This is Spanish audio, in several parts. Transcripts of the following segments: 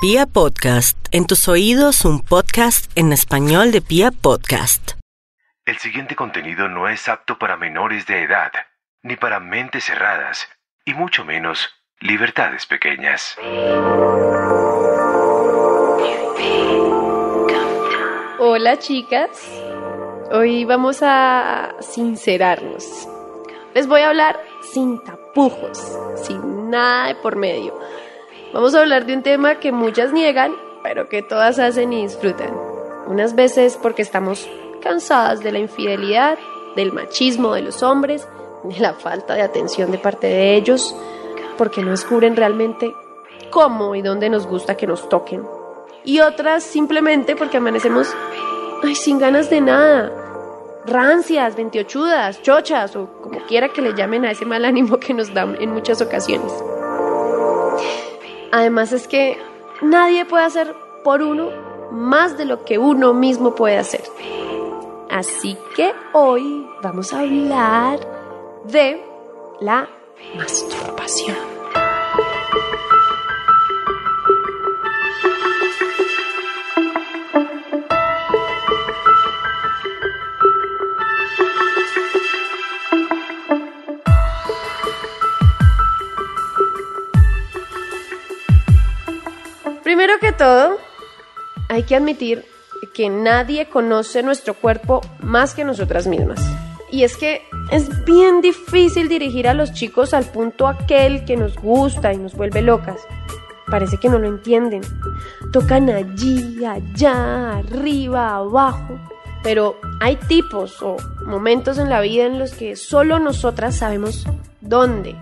Pia Podcast, en tus oídos un podcast en español de Pia Podcast. El siguiente contenido no es apto para menores de edad, ni para mentes cerradas, y mucho menos libertades pequeñas. Hola chicas, hoy vamos a sincerarnos. Les voy a hablar sin tapujos, sin nada de por medio. Vamos a hablar de un tema que muchas niegan, pero que todas hacen y disfrutan. Unas veces porque estamos cansadas de la infidelidad, del machismo de los hombres, de la falta de atención de parte de ellos, porque no descubren realmente cómo y dónde nos gusta que nos toquen. Y otras simplemente porque amanecemos ay, sin ganas de nada, rancias, ventiochudas, chochas o como quiera que le llamen a ese mal ánimo que nos dan en muchas ocasiones. Además es que nadie puede hacer por uno más de lo que uno mismo puede hacer. Así que hoy vamos a hablar de la masturbación. Primero que todo, hay que admitir que nadie conoce nuestro cuerpo más que nosotras mismas. Y es que es bien difícil dirigir a los chicos al punto aquel que nos gusta y nos vuelve locas. Parece que no lo entienden. Tocan allí, allá, arriba, abajo. Pero hay tipos o momentos en la vida en los que solo nosotras sabemos dónde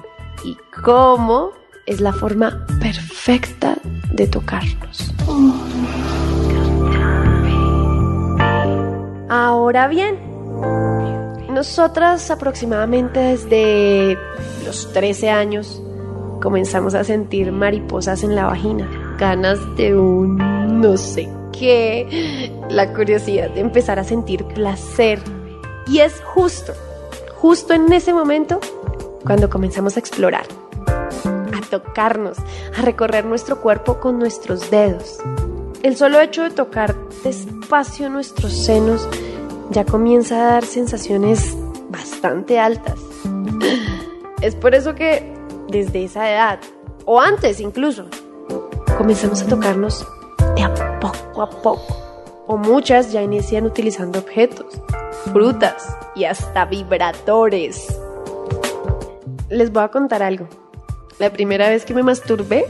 y cómo es la forma perfecta de tocarnos. Ahora bien, nosotras aproximadamente desde los 13 años comenzamos a sentir mariposas en la vagina, ganas de un no sé qué, la curiosidad de empezar a sentir placer. Y es justo, justo en ese momento cuando comenzamos a explorar tocarnos, a recorrer nuestro cuerpo con nuestros dedos. El solo hecho de tocar despacio nuestros senos ya comienza a dar sensaciones bastante altas. Es por eso que desde esa edad, o antes incluso, comenzamos a tocarnos de a poco a poco. O muchas ya inician utilizando objetos, frutas y hasta vibradores. Les voy a contar algo. La primera vez que me masturbé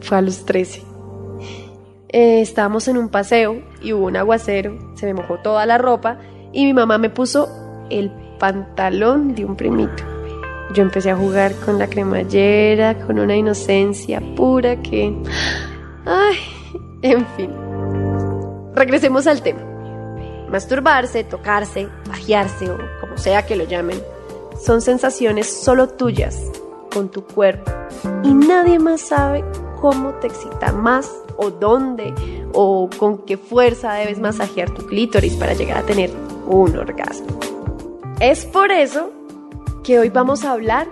fue a los 13. Eh, estábamos en un paseo y hubo un aguacero, se me mojó toda la ropa y mi mamá me puso el pantalón de un primito. Yo empecé a jugar con la cremallera, con una inocencia pura que... Ay, en fin. Regresemos al tema. Masturbarse, tocarse, pajearse o como sea que lo llamen, son sensaciones solo tuyas con tu cuerpo y nadie más sabe cómo te excita más o dónde o con qué fuerza debes masajear tu clítoris para llegar a tener un orgasmo. Es por eso que hoy vamos a hablar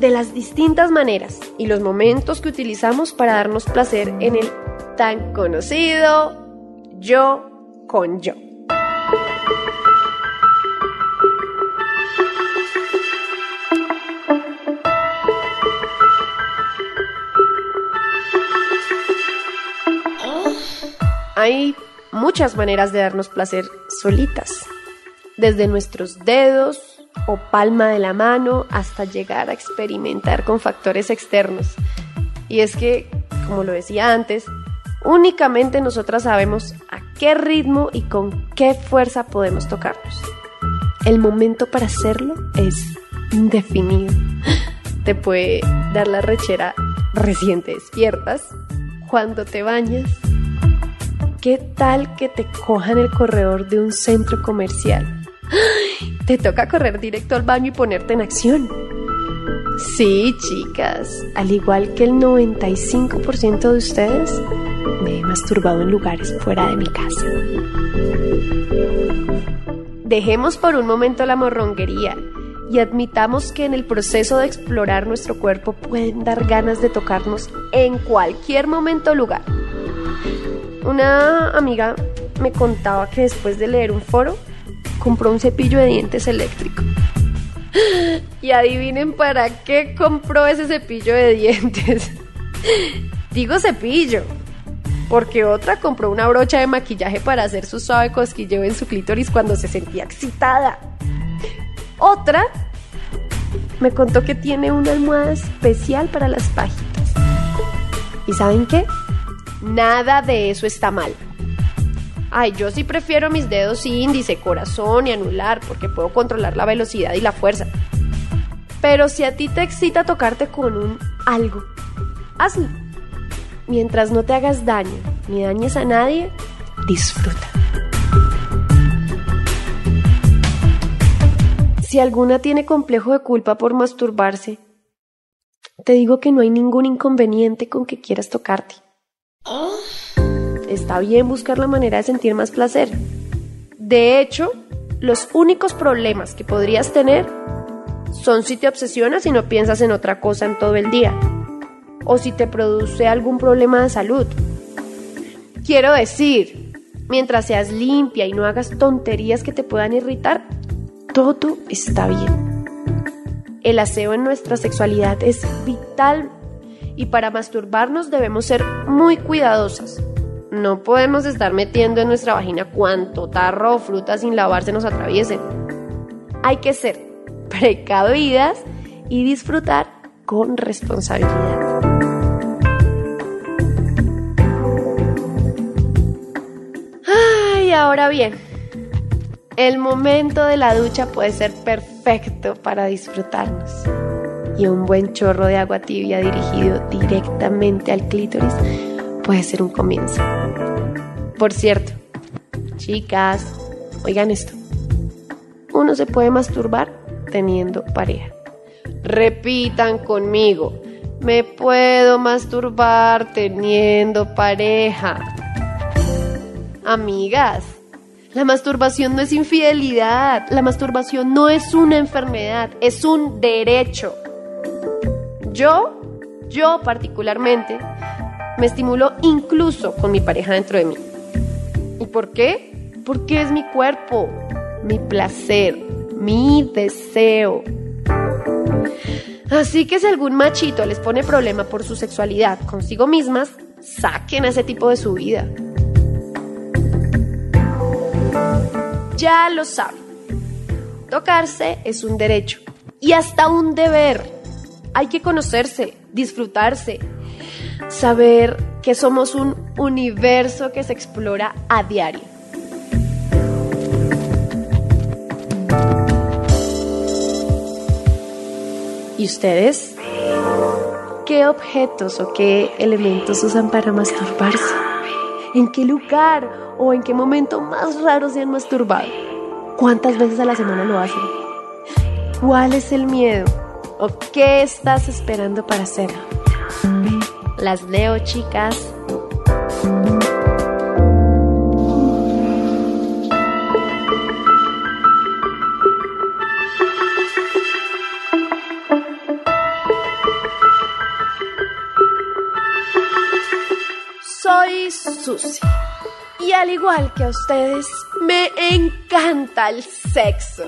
de las distintas maneras y los momentos que utilizamos para darnos placer en el tan conocido yo con yo. Hay muchas maneras de darnos placer solitas, desde nuestros dedos o palma de la mano hasta llegar a experimentar con factores externos. Y es que, como lo decía antes, únicamente nosotras sabemos a qué ritmo y con qué fuerza podemos tocarnos. El momento para hacerlo es indefinido. Te puede dar la rechera recién te despiertas, cuando te bañas, ¿Qué tal que te cojan el corredor de un centro comercial? Te toca correr directo al baño y ponerte en acción. Sí, chicas, al igual que el 95% de ustedes, me he masturbado en lugares fuera de mi casa. Dejemos por un momento la morronguería y admitamos que en el proceso de explorar nuestro cuerpo pueden dar ganas de tocarnos en cualquier momento o lugar. Una amiga me contaba que después de leer un foro compró un cepillo de dientes eléctrico. Y adivinen para qué compró ese cepillo de dientes. Digo cepillo, porque otra compró una brocha de maquillaje para hacer su suave cosquilleo en su clítoris cuando se sentía excitada. Otra me contó que tiene una almohada especial para las páginas. ¿Y saben qué? Nada de eso está mal. Ay, yo sí prefiero mis dedos índice, corazón y anular porque puedo controlar la velocidad y la fuerza. Pero si a ti te excita tocarte con un algo, hazlo. Mientras no te hagas daño ni dañes a nadie, disfruta. Si alguna tiene complejo de culpa por masturbarse, te digo que no hay ningún inconveniente con que quieras tocarte. Está bien buscar la manera de sentir más placer. De hecho, los únicos problemas que podrías tener son si te obsesionas y no piensas en otra cosa en todo el día, o si te produce algún problema de salud. Quiero decir, mientras seas limpia y no hagas tonterías que te puedan irritar, todo está bien. El aseo en nuestra sexualidad es vital y para masturbarnos debemos ser muy cuidadosas. No podemos estar metiendo en nuestra vagina cuanto tarro o fruta sin lavarse nos atraviesen. Hay que ser precavidas y disfrutar con responsabilidad. Ay, ahora bien, el momento de la ducha puede ser perfecto para disfrutarnos. Y un buen chorro de agua tibia dirigido directamente al clítoris puede ser un comienzo. Por cierto, chicas, oigan esto. Uno se puede masturbar teniendo pareja. Repitan conmigo. Me puedo masturbar teniendo pareja. Amigas, la masturbación no es infidelidad, la masturbación no es una enfermedad, es un derecho. Yo, yo particularmente, me estimulo incluso con mi pareja dentro de mí. ¿Y por qué? Porque es mi cuerpo, mi placer, mi deseo. Así que si algún machito les pone problema por su sexualidad consigo mismas, saquen a ese tipo de su vida. ya lo saben. Tocarse es un derecho y hasta un deber. Hay que conocerse, disfrutarse, saber que somos un universo que se explora a diario. ¿Y ustedes? ¿Qué objetos o qué elementos usan para masturbarse? ¿En qué lugar o en qué momento más raro se han masturbado? ¿Cuántas veces a la semana lo hacen? ¿Cuál es el miedo? ¿O qué estás esperando para hacerlo? Las leo, chicas. Soy Susi. Y al igual que a ustedes, me encanta el sexo.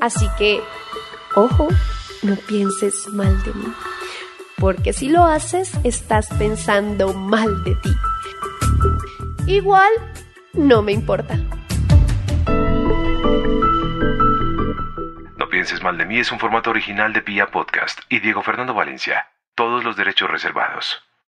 Así que, ojo, no pienses mal de mí. Porque si lo haces, estás pensando mal de ti. Igual, no me importa. No pienses mal de mí es un formato original de Pia Podcast y Diego Fernando Valencia. Todos los derechos reservados.